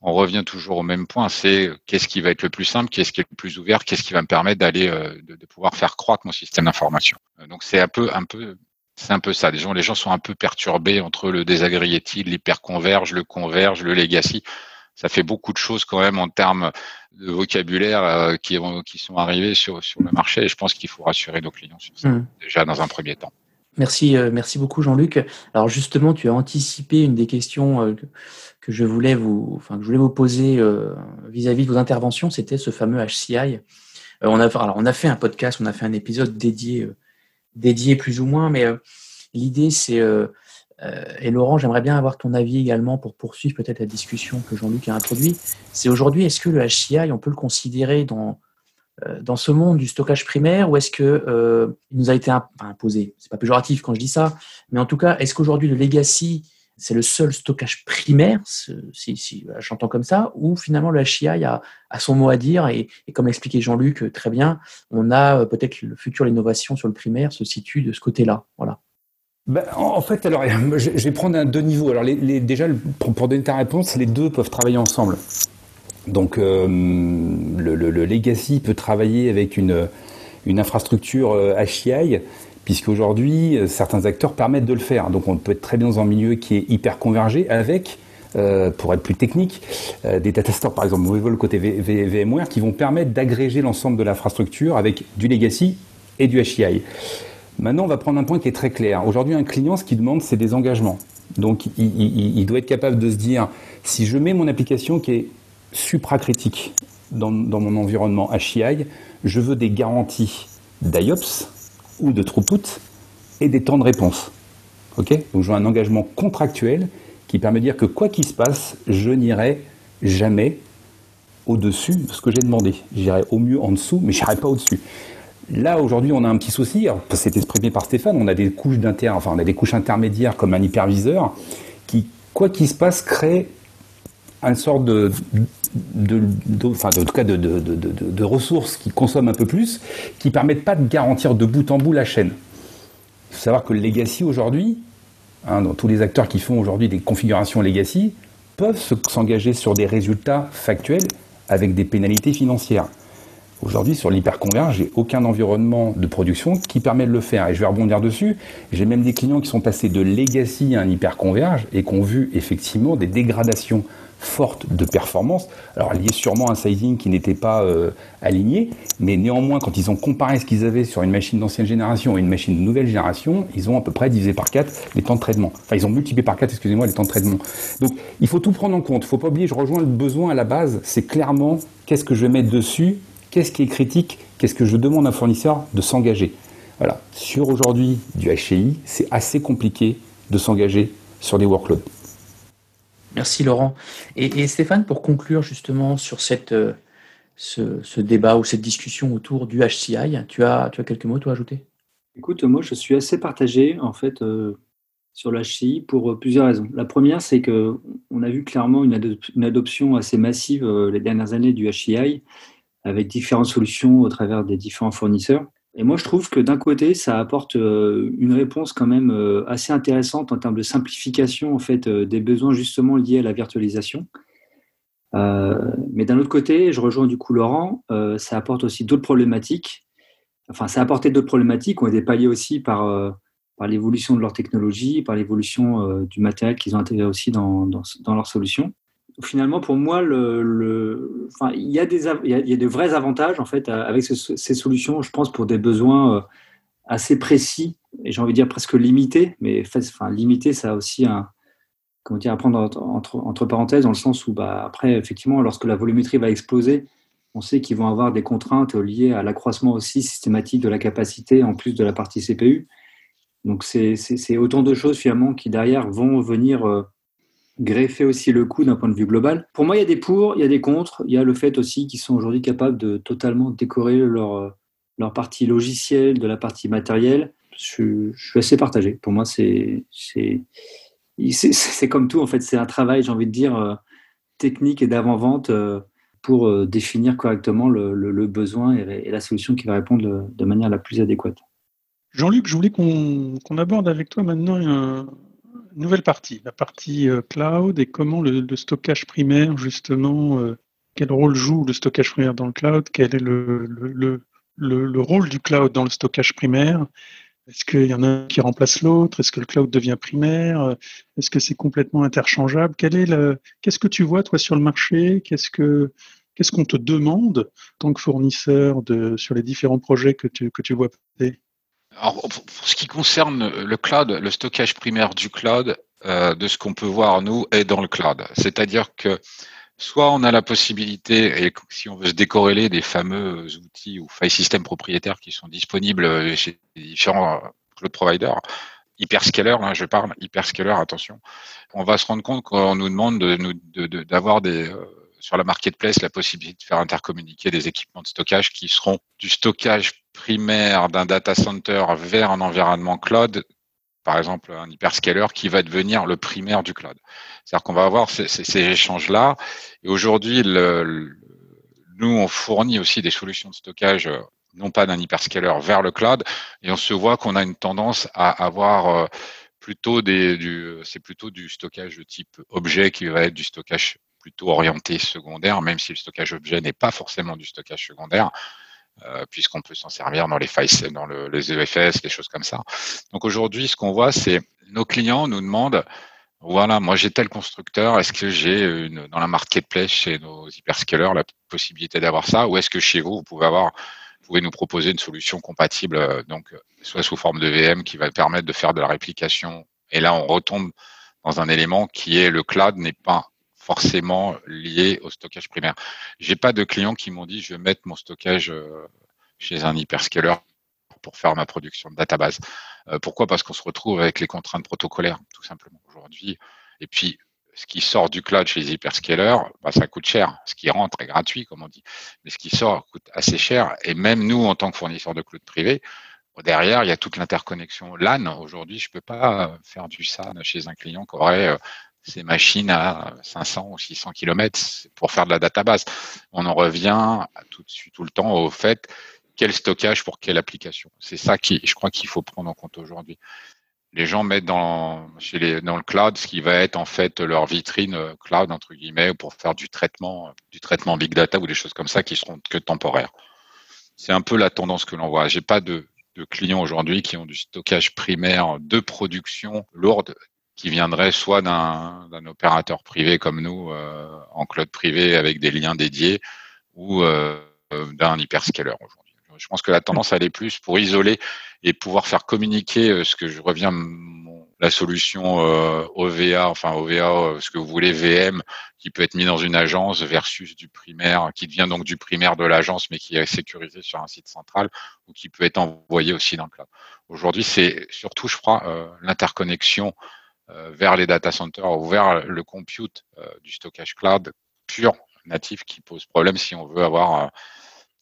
on revient toujours au même point, c'est qu'est-ce qui va être le plus simple, qu'est-ce qui est le plus ouvert, qu'est-ce qui va me permettre d'aller, euh, de, pouvoir faire croître mon système d'information. Euh, donc c'est un peu, un peu, c'est un peu ça. Les gens, les gens sont un peu perturbés entre le désagrégated, l'hyperconverge, le converge, le legacy. Ça fait beaucoup de choses quand même en termes de vocabulaire euh, qui, qui sont arrivés sur, sur le marché et je pense qu'il faut rassurer nos clients sur ça, mmh. déjà dans un premier temps. Merci, merci beaucoup Jean-Luc. Alors justement, tu as anticipé une des questions que je voulais vous, enfin, que je voulais vous poser euh, vis-à-vis de vos interventions, c'était ce fameux HCI. Euh, on, a, alors, on a fait un podcast, on a fait un épisode dédié, euh, dédié plus ou moins, mais l'idée c'est, et Laurent, j'aimerais bien avoir ton avis également pour poursuivre peut-être la discussion que Jean-Luc a introduite. C'est aujourd'hui, est-ce que le HCI, on peut le considérer dans, dans ce monde du stockage primaire ou est-ce que il nous a été imposé? C'est pas péjoratif quand je dis ça, mais en tout cas, est-ce qu'aujourd'hui le legacy c'est le seul stockage primaire, si, j'entends comme ça, où finalement le HCI a, son mot à dire et, comme l'expliquait Jean-Luc euh, très bien, on a euh, peut-être le futur, l'innovation sur le primaire se situe de ce côté-là. Voilà. Ben, en fait, alors, je vais prendre un deux niveaux. Alors, les, déjà, pour, donner ta réponse, les deux peuvent travailler ensemble. Donc, euh, le, legacy peut travailler avec une, une infrastructure HCI puisqu'aujourd'hui, euh, certains acteurs permettent de le faire. Donc on peut être très bien dans un milieu qui est hyper convergé avec euh, pour être plus technique, euh, des data stores par exemple, le côté VMware, qui vont permettre d'agréger l'ensemble de l'infrastructure avec du legacy et du HCI. Maintenant, on va prendre un point qui est très clair. Aujourd'hui, un client, ce qu'il demande, c'est des engagements. Donc, il, doit être capable de se dire, si je mets mon application qui est supracritique dans, mon environnement HCI, je veux des garanties d'IOPS, ou de throughput et des temps de réponse. Donc je veux un engagement contractuel qui permet de dire que quoi qu'il se passe, je n'irai jamais au-dessus de ce que j'ai demandé. J'irai au mieux en dessous, mais je n'irai pas au-dessus. Là, aujourd'hui, on a un petit souci. C'est exprimé par Stéphane. On a des couches d'inter, enfin, on a des couches intermédiaires comme un hyperviseur qui, quoi qu'il se passe, crée une sorte de, ressources qui consomment un peu plus, qui permettent pas de garantir de bout en bout la chaîne. Il faut savoir que le legacy aujourd'hui, hein, tous les acteurs qui font aujourd'hui des configurations legacy, peuvent s'engager sur des résultats factuels avec des pénalités financières. Aujourd'hui, sur l'hyperconverge, j'ai aucun environnement de production qui permet de le faire. Et je vais rebondir dessus. J'ai même des clients qui sont passés de legacy à un hyperconverge et qui ont vu effectivement des dégradations forte de performance, alors lié sûrement à un sizing qui n'était pas euh, aligné, mais néanmoins, quand ils ont comparé ce qu'ils avaient sur une machine d'ancienne génération et une machine de nouvelle génération, ils ont à peu près divisé par 4 les temps de traitement. Enfin, ils ont multiplié par 4, excusez-moi, les temps de traitement. Donc, il faut tout prendre en compte. Il ne faut pas oublier, je rejoins le besoin à la base, c'est clairement qu'est-ce que je vais mettre dessus, qu'est-ce qui est critique, qu'est-ce que je demande à un fournisseur de s'engager. Voilà. Sur aujourd'hui du HCI, c'est assez compliqué de s'engager sur des workloads. Merci Laurent. Et, Stéphane, pour conclure justement sur cette, euh, ce, débat ou cette discussion autour du HCI, tu as, tu as quelques mots à ajouter? Écoute, moi je suis assez partagé en fait euh, sur le HCI pour euh, plusieurs raisons. La première, c'est qu'on a vu clairement une, une adoption assez massive les dernières années du HCI avec différentes solutions au travers des différents fournisseurs. Et moi, je trouve que d'un côté, ça apporte euh, une réponse quand même euh, assez intéressante en termes de simplification en fait euh, des besoins justement liés à la virtualisation. mais d'un autre côté, je rejoins du coup Laurent, ça apporte aussi d'autres problématiques. Enfin, ça a apporté d'autres problématiques qui ont été palliées aussi par, par l'évolution de leur technologie, par l'évolution du matériel qu'ils ont intégré aussi dans, dans, dans leur solution finalement, pour moi, il, y a des, de vrais avantages en fait avec ces solutions, je pense, pour des besoins euh, assez précis et j'ai envie de dire presque limités, mais enfin, limité, ça a aussi comment dire, à prendre entre, entre, parenthèses dans le sens où, bah, après, effectivement, lorsque la volumétrie va exploser, on sait qu'ils vont avoir des contraintes liées à l'accroissement aussi systématique de la capacité en plus de la partie CPU. Donc, c'est autant de choses finalement qui derrière vont venir euh, greffer aussi le coût d'un point de vue global. Pour moi, il y a des pour, il y a des contre. Il y a le fait aussi qu'ils sont aujourd'hui capables de totalement décorer leur, leur partie logicielle de la partie matérielle. Je, suis assez partagé. Pour moi, c'est comme tout. En fait, c'est un travail, j'ai envie de dire, euh, technique et d'avant-vente euh, pour euh, définir correctement le, le, besoin et, la solution qui va répondre de manière la plus adéquate. Jean-Luc, je voulais qu'on aborde avec toi maintenant nouvelle partie, la partie cloud et comment le, stockage primaire, justement, quel rôle joue le stockage primaire dans le cloud, quel est le, le rôle du cloud dans le stockage primaire, est-ce qu'il y en a un qui remplace l'autre? Est-ce que le cloud devient primaire? Est-ce que c'est complètement interchangeable? Qu'est-ce que tu vois, toi, sur le marché? Qu'est-ce que Qu'est-ce qu'on te demande en tant que fournisseur de, sur les différents projets que tu, que tu vois Alors, pour ce qui concerne le cloud, le stockage primaire du cloud, euh, de ce qu'on peut voir, nous, est dans le cloud. C'est-à-dire que soit on a la possibilité, et si on veut se décorréler des fameux outils ou file systems propriétaires qui sont disponibles chez différents euh, cloud providers, hyperscaler, hein, je parle, hyperscaler, attention, on va se rendre compte qu'on nous demande d'avoir de, des, euh, sur la marketplace la possibilité de faire intercommuniquer des équipements de stockage qui seront du stockage primaire d'un data center vers un environnement cloud par exemple un hyperscaler qui va devenir le primaire du cloud. C'est-à-dire qu'on va avoir ces, échanges-là. Et aujourd'hui, nous, on fournit aussi des solutions de stockage, euh, non pas d'un hyperscaler vers le cloud, et on se voit qu'on a une tendance à avoir euh, plutôt des, du, c'est plutôt du stockage de type objet qui va être du stockage plutôt orienté secondaire, même si le stockage objet n'est pas forcément du stockage secondaire. Euh, puisqu'on peut s'en servir dans les failles, dans le, les EFS, des choses comme ça. Donc aujourd'hui, ce qu'on voit, c'est nos clients nous demandent, voilà, moi j'ai tel constructeur, est-ce que j'ai dans la marketplace chez nos hyperscalers la possibilité d'avoir ça, ou est-ce que chez vous, vous pouvez avoir, vous pouvez nous proposer une solution compatible, euh, donc soit sous forme de VM qui va permettre de faire de la réplication. Et là, on retombe dans un élément qui est le cloud n'est pas forcément lié au stockage primaire. J'ai pas de clients qui m'ont dit je vais mettre mon stockage euh, chez un hyperscaler pour faire ma production de database. Euh, pourquoi? Parce qu'on se retrouve avec les contraintes protocolaires, tout simplement aujourd'hui. Et puis, ce qui sort du cloud chez les hyperscalers, bah, ça coûte cher. Ce qui rentre est gratuit, comme on dit. Mais ce qui sort coûte assez cher. Et même nous, en tant que fournisseur de cloud privé, derrière, il y a toute l'interconnexion LAN. Aujourd'hui, je peux pas faire du SAN chez un client qui aurait euh, ces machines à 500 ou 600 km pour faire de la database. On en revient tout de suite tout le temps au fait quel stockage pour quelle application. C'est ça qui, je crois qu'il faut prendre en compte aujourd'hui. Les gens mettent dans, le cloud ce qui va être en fait leur vitrine euh, cloud entre guillemets pour faire du traitement, du traitement big data ou des choses comme ça qui seront que temporaires. C'est un peu la tendance que l'on voit. J'ai pas de clients aujourd'hui qui ont du stockage primaire de production lourde qui viendrait soit d'un opérateur privé comme nous euh, en cloud privé avec des liens dédiés ou euh, d'un hyperscaler aujourd'hui. Je pense que la tendance elle est plus pour isoler et pouvoir faire communiquer euh, ce que je reviens la solution OVA, enfin OVA, ce que vous voulez VM, qui peut être mis dans une agence versus du primaire, qui devient donc du primaire de l'agence, mais qui est sécurisé sur un site central ou qui peut être envoyé aussi dans le cloud. Aujourd'hui, c'est surtout, je crois, l'interconnexion euh, vers les data centers ou vers le compute euh, du stockage cloud pur, natif, qui pose problème si on veut avoir euh,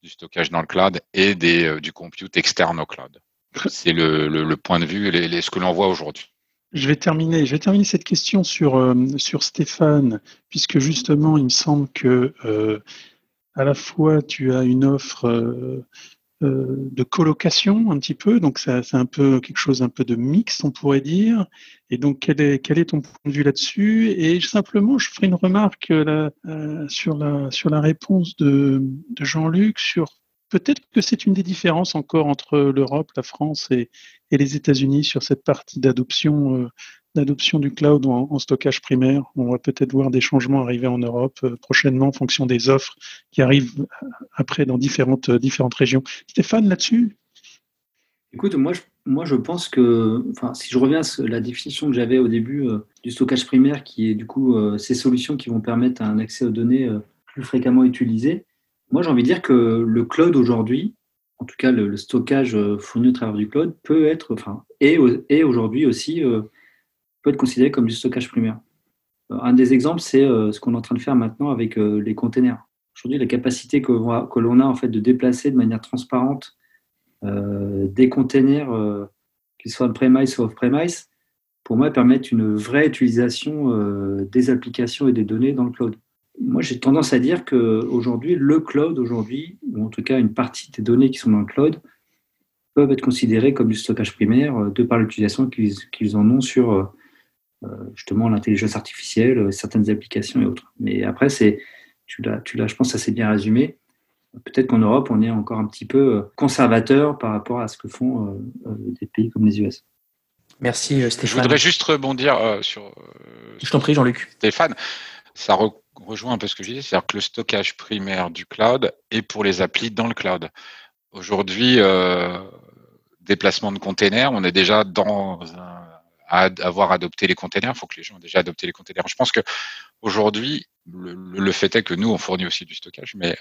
du stockage dans le cloud et des, du compute externe au cloud. C'est le, point de vue et ce que l'on voit aujourd'hui. Je vais terminer. Cette question sur Stéphane, puisque justement, il me semble que à la fois tu as une offre euh, de colocation un petit peu, donc c'est un peu quelque chose un peu de mix, on pourrait dire. Et donc, quel est, ton point de vue là-dessus? Et simplement, je ferai une remarque euh, sur, la, sur la réponse de, Jean-Luc sur peut-être que c'est une des différences encore entre l'Europe, la France et, les États-Unis sur cette partie d'adoption euh, d'adoption du cloud en, stockage primaire. On va peut-être voir des changements arriver en Europe euh, prochainement en fonction des offres qui arrivent euh, après dans différentes, euh, différentes régions. Stéphane, là-dessus? Écoute, moi je, moi je pense que, enfin, si je reviens à la définition que j'avais au début du stockage primaire, qui est du coup ces solutions qui vont permettre un accès aux données plus fréquemment utilisées, moi j'ai envie de dire que le cloud aujourd'hui, en tout cas le, stockage fourni au travers du cloud, peut être, enfin, et aujourd'hui aussi peut être considéré comme du stockage primaire. Euh, un des exemples, c'est euh, ce qu'on est en train de faire maintenant avec euh, les containers. Aujourd'hui, la capacité que, l'on a en fait de déplacer de manière transparente des containers, qu'ils soient on-premise ou off-premise, pour moi, permettent une vraie utilisation des applications et des données dans le cloud. Moi, j'ai tendance à dire qu'aujourd'hui, le cloud, aujourd'hui, ou en tout cas une partie des données qui sont dans le cloud, peuvent être considérées comme du stockage primaire de par l'utilisation qu'ils en ont sur justement l'intelligence artificielle, certaines applications et autres. Mais après, c'est, tu l'as, tu l'as, je pense, assez bien résumé. Peut-être qu'en Europe, on est encore un petit peu conservateur par rapport à ce que font des pays comme les US. Merci Stéphane. Je voudrais juste rebondir sur. je t'en prie, Jean-Luc. Stéphane, ça rejoint un peu ce que je disais, c'est-à-dire que le stockage primaire du cloud est pour les applis dans le cloud. Aujourd'hui, euh, déplacement de containers, on est déjà dans avoir adopté les containers. Il faut que les gens aient déjà adopté les containers. Je pense que aujourd'hui, le, fait est que nous, on fournit aussi du stockage, mais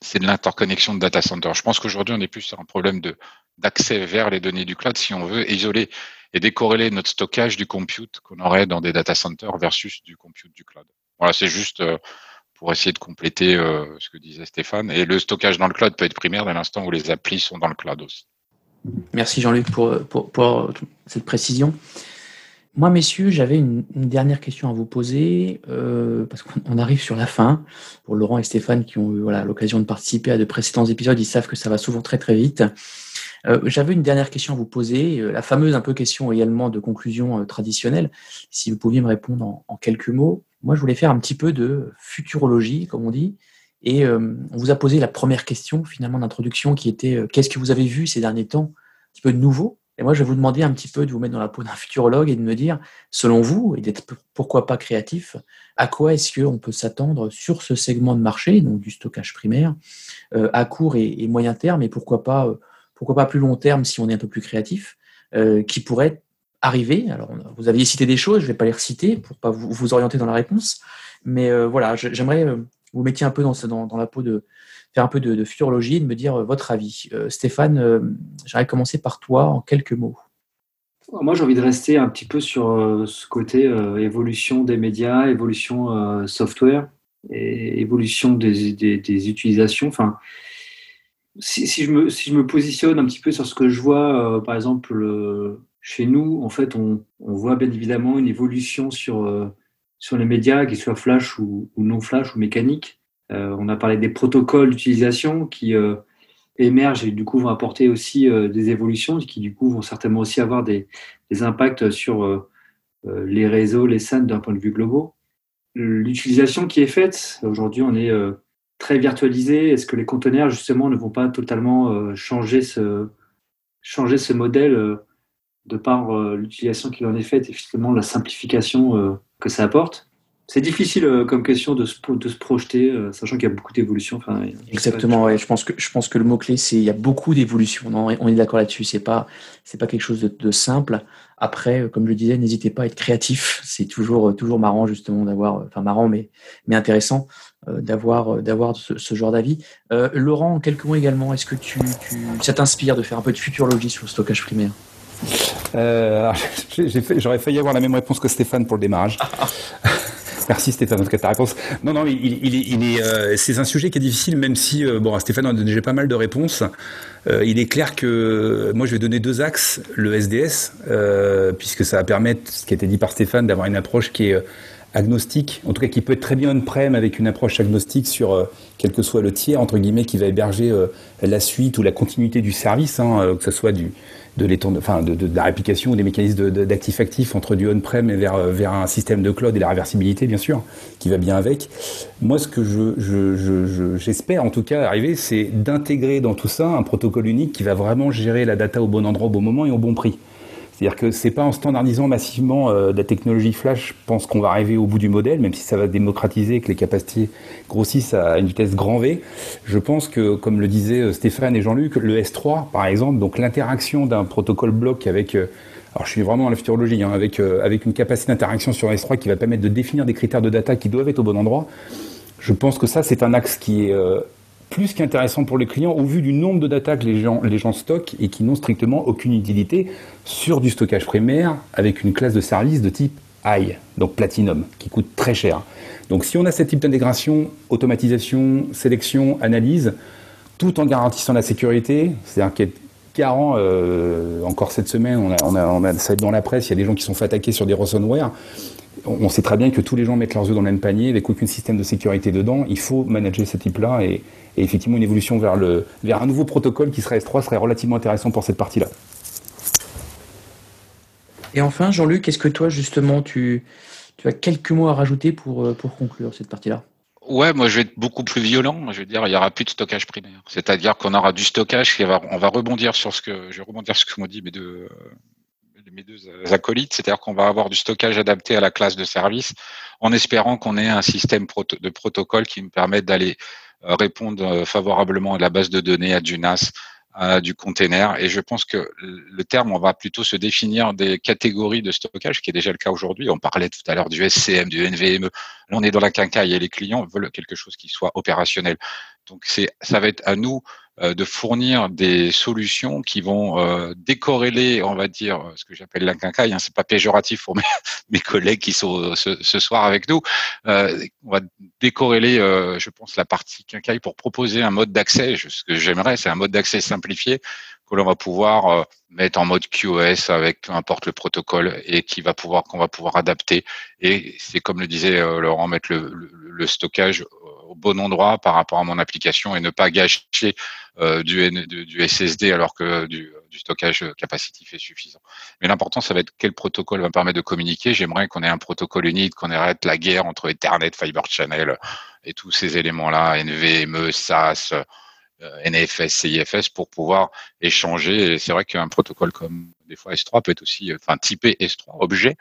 c'est de l'interconnexion de data center. Je pense qu'aujourd'hui, on est plus sur un problème de d'accès vers les données du cloud si on veut isoler et décorréler notre stockage du compute qu'on aurait dans des data centers versus du compute du cloud. Voilà, c'est juste euh, pour essayer de compléter euh, ce que disait Stéphane. Et le stockage dans le cloud peut être primaire dès l'instant où les applis sont dans le cloud aussi. Merci Jean-Luc pour, cette précision. Moi, messieurs, j'avais une, dernière question à vous poser, euh, parce qu'on arrive sur la fin. Pour Laurent et Stéphane qui ont eu l'occasion de participer à de précédents épisodes, ils savent que ça va souvent très très vite. Euh, j'avais une dernière question à vous poser, euh, la fameuse un question également de conclusion traditionnelle. Si vous pouviez me répondre en, quelques mots. Moi, je voulais faire un petit peu de futurologie, comme on dit. Et on vous a posé la première question finalement d'introduction qui était qu'est-ce que vous avez vu ces derniers temps, un petit peu de nouveau et moi, je vais vous demander un petit peu de vous mettre dans la peau d'un futurologue et de me dire, selon vous, et d'être pourquoi pas créatif, à quoi est-ce qu'on peut s'attendre sur ce segment de marché, donc du stockage primaire, euh, à court et, moyen terme, et pourquoi pas, euh, pourquoi pas plus long terme si on est un peu plus créatif, euh, qui pourrait arriver? Alors, vous aviez cité des choses, je ne vais pas les reciter pour pas vous, vous orienter dans la réponse, mais voilà, j'aimerais vous mettiez un peu dans, la peau de, faire un peu de, de et de me dire euh, votre avis. Euh, Stéphane, euh, j'aimerais commencer par toi en quelques mots. Moi, j'ai envie de rester un petit peu sur ce côté évolution des médias, évolution software et évolution des, des, utilisations. Enfin, si, je me, si je me positionne un petit peu sur ce que je vois, par exemple, chez nous, en fait, on, voit bien évidemment une évolution sur, sur les médias, qu'ils soient flash ou, non flash ou mécanique. Euh, on a parlé des protocoles d'utilisation qui euh, émergent et du coup vont apporter aussi euh, des évolutions qui du coup vont certainement aussi avoir des, impacts sur les réseaux, les scènes d'un point de vue global. L'utilisation qui est faite, aujourd'hui on est très virtualisé. Est-ce que les conteneurs justement ne vont pas totalement changer ce, changer ce modèle de par l'utilisation qui en est faite et finalement la simplification que ça apporte c'est difficile euh, comme question de se, de se projeter, euh, sachant qu'il y a beaucoup d'évolutions. Exactement, je pense que je pense que le mot clé c'est il y a beaucoup d'évolutions. On est d'accord là-dessus. C'est pas c'est pas quelque chose de, simple. Après, euh, comme je le disais, n'hésitez pas à être créatif. C'est toujours toujours marrant justement d'avoir, enfin marrant mais mais intéressant d'avoir d'avoir ce, genre d'avis. Laurent, en quelques mots également, est-ce que tu, tu ça t'inspire de faire un peu de futurologie sur le stockage primaire? J'aurais failli avoir la même réponse que Stéphane pour le démarrage. Merci Stéphane, en tout cas ta réponse. Non, non, il, il, est, euh, c'est un sujet qui est difficile, même si euh, bon, Stéphane a donné déjà pas mal de réponses. Euh, il est clair que moi je vais donner deux axes, le SDS, puisque ça va permettre, ce qui a été dit par Stéphane, d'avoir une approche qui est agnostique, en tout cas qui peut être très bien on-prem avec une approche agnostique sur quel que soit le tiers entre guillemets qui va héberger la suite ou la continuité du service, hein, que ce soit du de, enfin, de, la réplication des mécanismes d'actif-actif entre du on-prem et vers, vers un système de cloud et la réversibilité, bien sûr, qui va bien avec. Moi, ce que j'espère je, je, en tout cas arriver, c'est d'intégrer dans tout ça un protocole unique qui va vraiment gérer la data au bon endroit, au bon moment et au bon prix. C'est-à-dire que c'est pas en standardisant massivement euh, la technologie flash, je pense qu'on va arriver au bout du modèle, même si ça va démocratiser, que les capacités grossissent à une vitesse grand V. Je pense que, comme le disaient euh, Stéphane et Jean-Luc, le S3, par exemple, donc l'interaction d'un protocole bloc avec euh, alors je suis vraiment dans la futurologie, hein, avec, avec une capacité d'interaction sur S3 qui va permettre de définir des critères de data qui doivent être au bon endroit. Je pense que ça, c'est un axe qui est plus qu'intéressant pour les clients au vu du nombre de data que les gens, les gens stockent et qui n'ont strictement aucune utilité sur du stockage primaire avec une classe de service de type I, donc Platinum, qui coûte très cher. Donc si on a ce type d'intégration, automatisation, sélection, analyse, tout en garantissant la sécurité, c'est-à-dire qu'être garant, euh, encore cette semaine, on a, on, a, on a dans la presse, il y a des gens qui sont fait attaquer sur des ransomware, on sait très bien que tous les gens mettent leurs œufs dans le même panier avec aucun système de sécurité dedans. Il faut manager ce type-là et, effectivement une évolution vers, le, vers un nouveau protocole qui serait S3 serait relativement intéressant pour cette partie-là. Et enfin, Jean-Luc, est-ce que toi, justement, tu, tu as quelques mots à rajouter pour, pour conclure cette partie-là? Ouais, moi je vais être beaucoup plus violent. Je veux dire, il y aura plus de stockage primaire. C'est-à-dire qu'on aura du stockage qui va, on va rebondir sur ce que, je vais rebondir sur ce que m'ont dit mes deux, mes deux acolytes. C'est-à-dire qu'on va avoir du stockage adapté à la classe de service en espérant qu'on ait un système de protocole qui nous permette d'aller euh, répondre euh, favorablement à la base de données, à du NAS, du container. Et je pense que le terme, on va plutôt se définir des catégories de stockage, qui est déjà le cas aujourd'hui. On parlait tout à l'heure du SCM, du NVMe. Là, on est dans la quincaille et les clients veulent quelque chose qui soit opérationnel. Donc, c'est, ça va être à nous de fournir des solutions qui vont euh, décorréler, on va dire, ce que j'appelle la quincaille. Hein, c'est pas péjoratif pour mes, collègues qui sont ce, ce soir avec nous. Euh, on va décorréler, euh, je pense, la partie quincaille pour proposer un mode d'accès. Ce que j'aimerais, c'est un mode d'accès simplifié que l'on va pouvoir euh, mettre en mode QoS avec peu importe le protocole et qui va pouvoir qu'on va pouvoir adapter. Et c'est comme le disait Laurent, mettre le, le, le stockage au bon endroit par rapport à mon application et ne pas gâcher euh, du, du, SSD alors que du, du, stockage capacitif est suffisant. Mais l'important, ça va être quel protocole va me permettre de communiquer. J'aimerais qu'on ait un protocole unique, qu'on arrête la guerre entre Ethernet, Fiber Channel et tous ces éléments-là, NVMe, SAS, euh, NFS, CIFS pour pouvoir échanger. C'est vrai qu'un protocole comme des fois S3 peut être aussi, enfin typé S3 objet,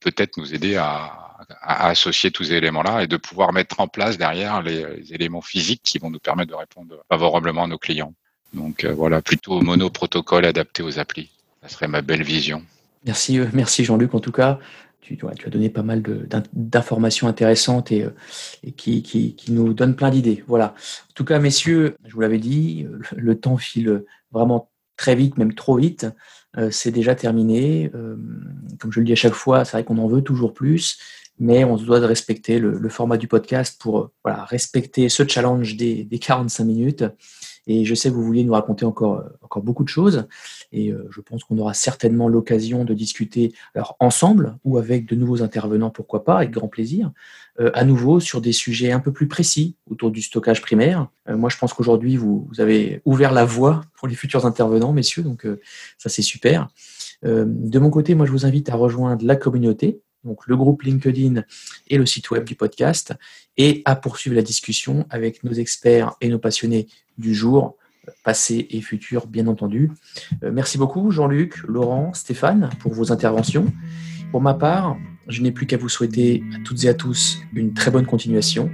peut-être nous aider à, associer tous ces éléments-là et de pouvoir mettre en place derrière les, éléments physiques qui vont nous permettre de répondre favorablement à nos clients. Donc euh, voilà, plutôt mono-protocole adapté aux applis. Ça serait ma belle vision. Merci, euh, merci Jean-Luc. En tout cas, tu, as donné pas mal d'informations intéressantes et, euh, qui, nous donnent plein d'idées. Voilà. En tout cas, messieurs, je vous l'avais dit, le temps file vraiment très vite, même trop vite. c'est déjà terminé. comme je le dis à chaque fois, c'est vrai qu'on en veut toujours plus mais on se doit de respecter le, format du podcast pour euh, respecter ce challenge des, 45 minutes. Et je sais que vous vouliez nous raconter encore, euh, encore beaucoup de choses, et euh, je pense qu'on aura certainement l'occasion de discuter alors ensemble ou avec de nouveaux intervenants, pourquoi pas, avec grand plaisir, à nouveau sur des sujets un peu plus précis autour du stockage primaire. moi, je pense qu'aujourd'hui, vous, vous, avez ouvert la voie pour les futurs intervenants, messieurs, donc ça c'est super. de mon côté, moi, je vous invite à rejoindre la communauté donc le groupe LinkedIn et le site web du podcast, et à poursuivre la discussion avec nos experts et nos passionnés du jour, passé et futur, bien entendu. Euh, merci beaucoup, Jean-Luc, Laurent, Stéphane, pour vos interventions. Pour ma part, je n'ai plus qu'à vous souhaiter à toutes et à tous une très bonne continuation.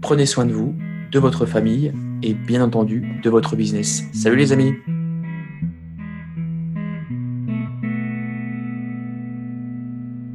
Prenez soin de vous, de votre famille et bien entendu de votre business. Salut les amis